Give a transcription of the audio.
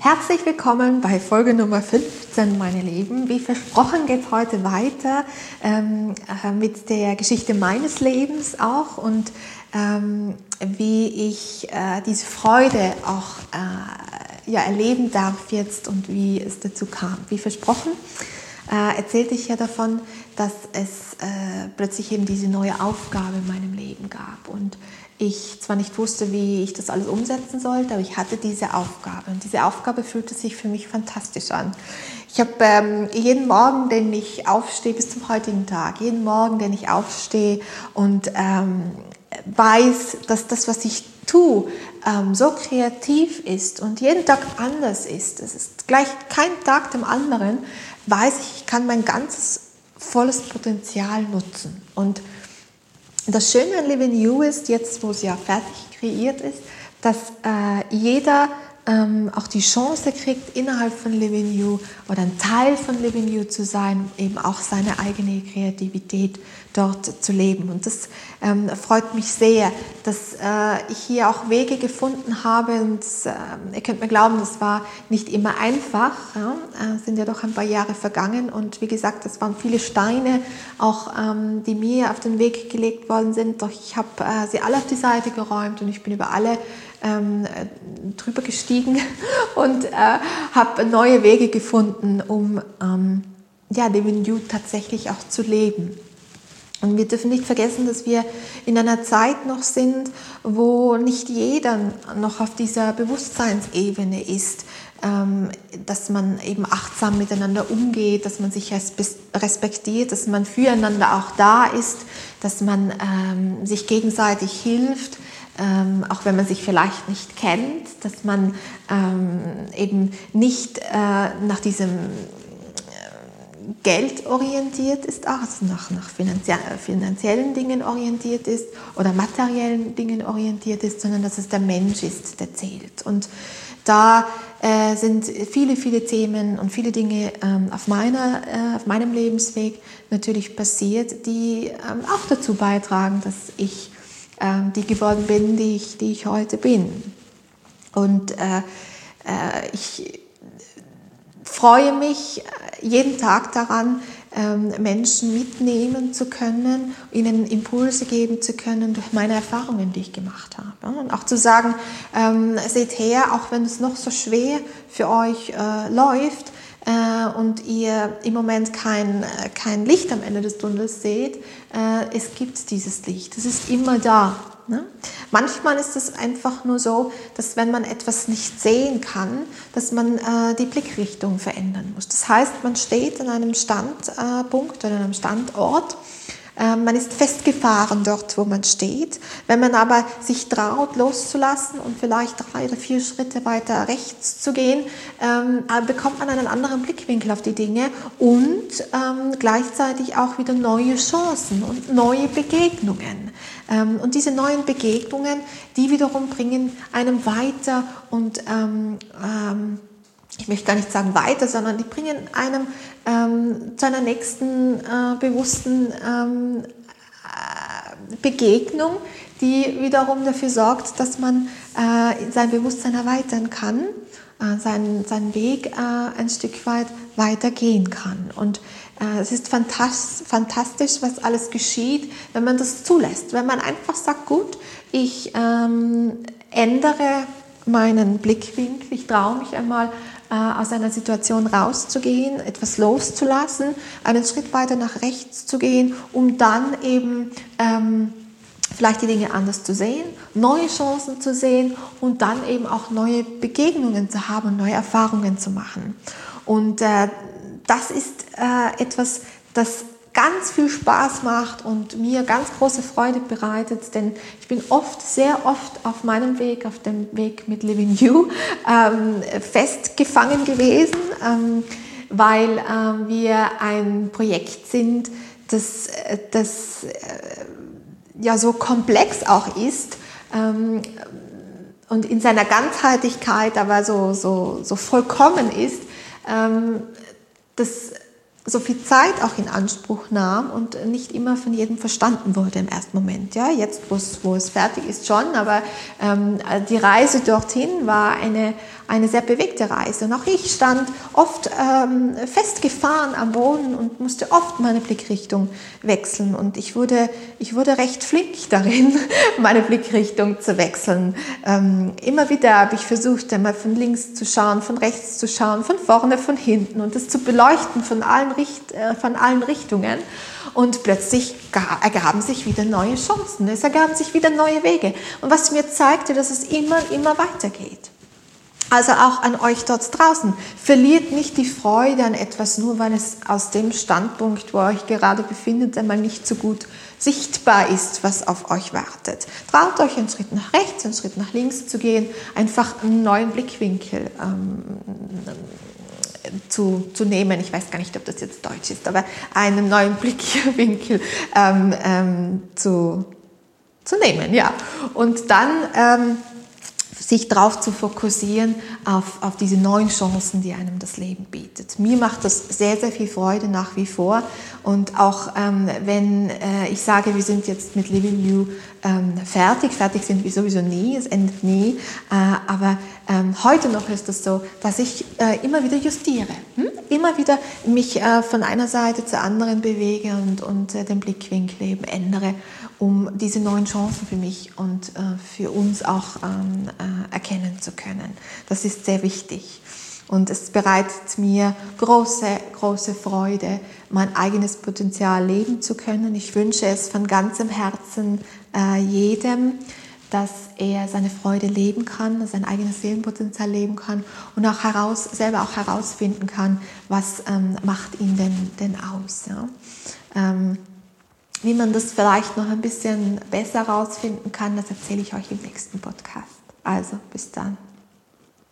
Herzlich willkommen bei Folge Nummer 15, meine Lieben. Wie versprochen geht es heute weiter ähm, äh, mit der Geschichte meines Lebens auch und ähm, wie ich äh, diese Freude auch äh, ja, erleben darf jetzt und wie es dazu kam. Wie versprochen äh, erzählte ich ja davon, dass es äh, plötzlich eben diese neue Aufgabe in meinem Leben gab und ich zwar nicht wusste, wie ich das alles umsetzen sollte, aber ich hatte diese Aufgabe. Und diese Aufgabe fühlte sich für mich fantastisch an. Ich habe ähm, jeden Morgen, den ich aufstehe, bis zum heutigen Tag, jeden Morgen, den ich aufstehe und ähm, weiß, dass das, was ich tue, ähm, so kreativ ist und jeden Tag anders ist, es ist gleich kein Tag dem anderen, weiß ich, ich kann mein ganzes volles Potenzial nutzen. Und das Schöne an Living You ist, jetzt wo es ja fertig kreiert ist, dass äh, jeder ähm, auch die Chance kriegt, innerhalb von Living You oder ein Teil von Living You zu sein, eben auch seine eigene Kreativität dort zu leben. Und das ähm, freut mich sehr, dass äh, ich hier auch Wege gefunden habe. Und äh, ihr könnt mir glauben, das war nicht immer einfach. Ja? Äh, sind ja doch ein paar Jahre vergangen. Und wie gesagt, das waren viele Steine, auch ähm, die mir auf den Weg gelegt worden sind. Doch ich habe äh, sie alle auf die Seite geräumt und ich bin über alle ähm, drüber gestiegen und äh, habe neue Wege gefunden, um ähm, ja, den You tatsächlich auch zu leben. Und wir dürfen nicht vergessen, dass wir in einer Zeit noch sind, wo nicht jeder noch auf dieser Bewusstseinsebene ist, ähm, dass man eben achtsam miteinander umgeht, dass man sich respektiert, dass man füreinander auch da ist, dass man ähm, sich gegenseitig hilft, ähm, auch wenn man sich vielleicht nicht kennt, dass man ähm, eben nicht äh, nach diesem äh, Geld orientiert ist, auch also nach, nach finanziellen Dingen orientiert ist oder materiellen Dingen orientiert ist, sondern dass es der Mensch ist, der zählt. Und da äh, sind viele, viele Themen und viele Dinge ähm, auf, meiner, äh, auf meinem Lebensweg natürlich passiert, die ähm, auch dazu beitragen, dass ich äh, die geworden bin, die ich, die ich heute bin. Und äh, äh, ich freue mich jeden Tag daran, ähm, Menschen mitnehmen zu können, ihnen Impulse geben zu können durch meine Erfahrungen, die ich gemacht habe. Und auch zu sagen, ähm, seht her, auch wenn es noch so schwer für euch äh, läuft, äh, und ihr im Moment kein, äh, kein Licht am Ende des Tunnels seht, äh, es gibt dieses Licht. Es ist immer da. Ne? Manchmal ist es einfach nur so, dass wenn man etwas nicht sehen kann, dass man äh, die Blickrichtung verändern muss. Das heißt, man steht an einem Standpunkt oder einem Standort man ist festgefahren dort, wo man steht. Wenn man aber sich traut, loszulassen und vielleicht drei oder vier Schritte weiter rechts zu gehen, ähm, äh, bekommt man einen anderen Blickwinkel auf die Dinge und ähm, gleichzeitig auch wieder neue Chancen und neue Begegnungen. und diese neuen Begegnungen, die wiederum bringen einem weiter und ich möchte gar nicht sagen weiter, sondern die bringen einem ähm, zu einer nächsten äh, bewussten ähm, äh, Begegnung, die wiederum dafür sorgt, dass man äh, sein Bewusstsein erweitern kann, äh, seinen, seinen Weg äh, ein Stück weit weitergehen kann. Und äh, es ist fantastisch, was alles geschieht, wenn man das zulässt. Wenn man einfach sagt, gut, ich ähm, ändere meinen Blickwinkel, ich traue mich einmal aus einer Situation rauszugehen, etwas loszulassen, einen Schritt weiter nach rechts zu gehen, um dann eben ähm, vielleicht die Dinge anders zu sehen, neue Chancen zu sehen und dann eben auch neue Begegnungen zu haben, neue Erfahrungen zu machen. Und äh, das ist äh, etwas, das ganz viel Spaß macht und mir ganz große Freude bereitet, denn ich bin oft, sehr oft auf meinem Weg, auf dem Weg mit Living You, ähm, festgefangen gewesen, ähm, weil ähm, wir ein Projekt sind, das, äh, das äh, ja so komplex auch ist ähm, und in seiner Ganzheitlichkeit aber so, so, so vollkommen ist, ähm, das so viel Zeit auch in Anspruch nahm und nicht immer von jedem verstanden wurde im ersten Moment. Ja, jetzt, wo es fertig ist, schon, aber ähm, die Reise dorthin war eine, eine sehr bewegte Reise. Und auch ich stand oft ähm, festgefahren am Boden und musste oft meine Blickrichtung wechseln. Und ich wurde, ich wurde recht flink darin, meine Blickrichtung zu wechseln. Ähm, immer wieder habe ich versucht, einmal von links zu schauen, von rechts zu schauen, von vorne, von hinten und das zu beleuchten von allen, Richt äh, von allen Richtungen. Und plötzlich ergaben sich wieder neue Chancen, es ergaben sich wieder neue Wege. Und was mir zeigte, dass es immer, immer weitergeht. Also auch an euch dort draußen. Verliert nicht die Freude an etwas, nur weil es aus dem Standpunkt, wo ihr euch gerade befindet, einmal nicht so gut sichtbar ist, was auf euch wartet. Traut euch einen Schritt nach rechts, einen Schritt nach links zu gehen, einfach einen neuen Blickwinkel ähm, zu, zu nehmen. Ich weiß gar nicht, ob das jetzt Deutsch ist, aber einen neuen Blickwinkel ähm, ähm, zu, zu nehmen. Ja. Und dann ähm, sich darauf zu fokussieren, auf, auf diese neuen Chancen, die einem das Leben bietet. Mir macht das sehr, sehr viel Freude nach wie vor. Und auch ähm, wenn äh, ich sage, wir sind jetzt mit Living You ähm, fertig, fertig sind wir sowieso nie, es endet nie, äh, aber ähm, heute noch ist es so, dass ich äh, immer wieder justiere, hm? immer wieder mich äh, von einer Seite zur anderen bewege und, und äh, den Blickwinkel eben ändere um diese neuen Chancen für mich und äh, für uns auch ähm, äh, erkennen zu können. Das ist sehr wichtig. Und es bereitet mir große, große Freude, mein eigenes Potenzial leben zu können. Ich wünsche es von ganzem Herzen äh, jedem, dass er seine Freude leben kann, sein eigenes Seelenpotenzial leben kann und auch heraus, selber auch herausfinden kann, was ähm, macht ihn denn, denn aus. Ja? Ähm, wie man das vielleicht noch ein bisschen besser herausfinden kann, das erzähle ich euch im nächsten Podcast. Also, bis dann.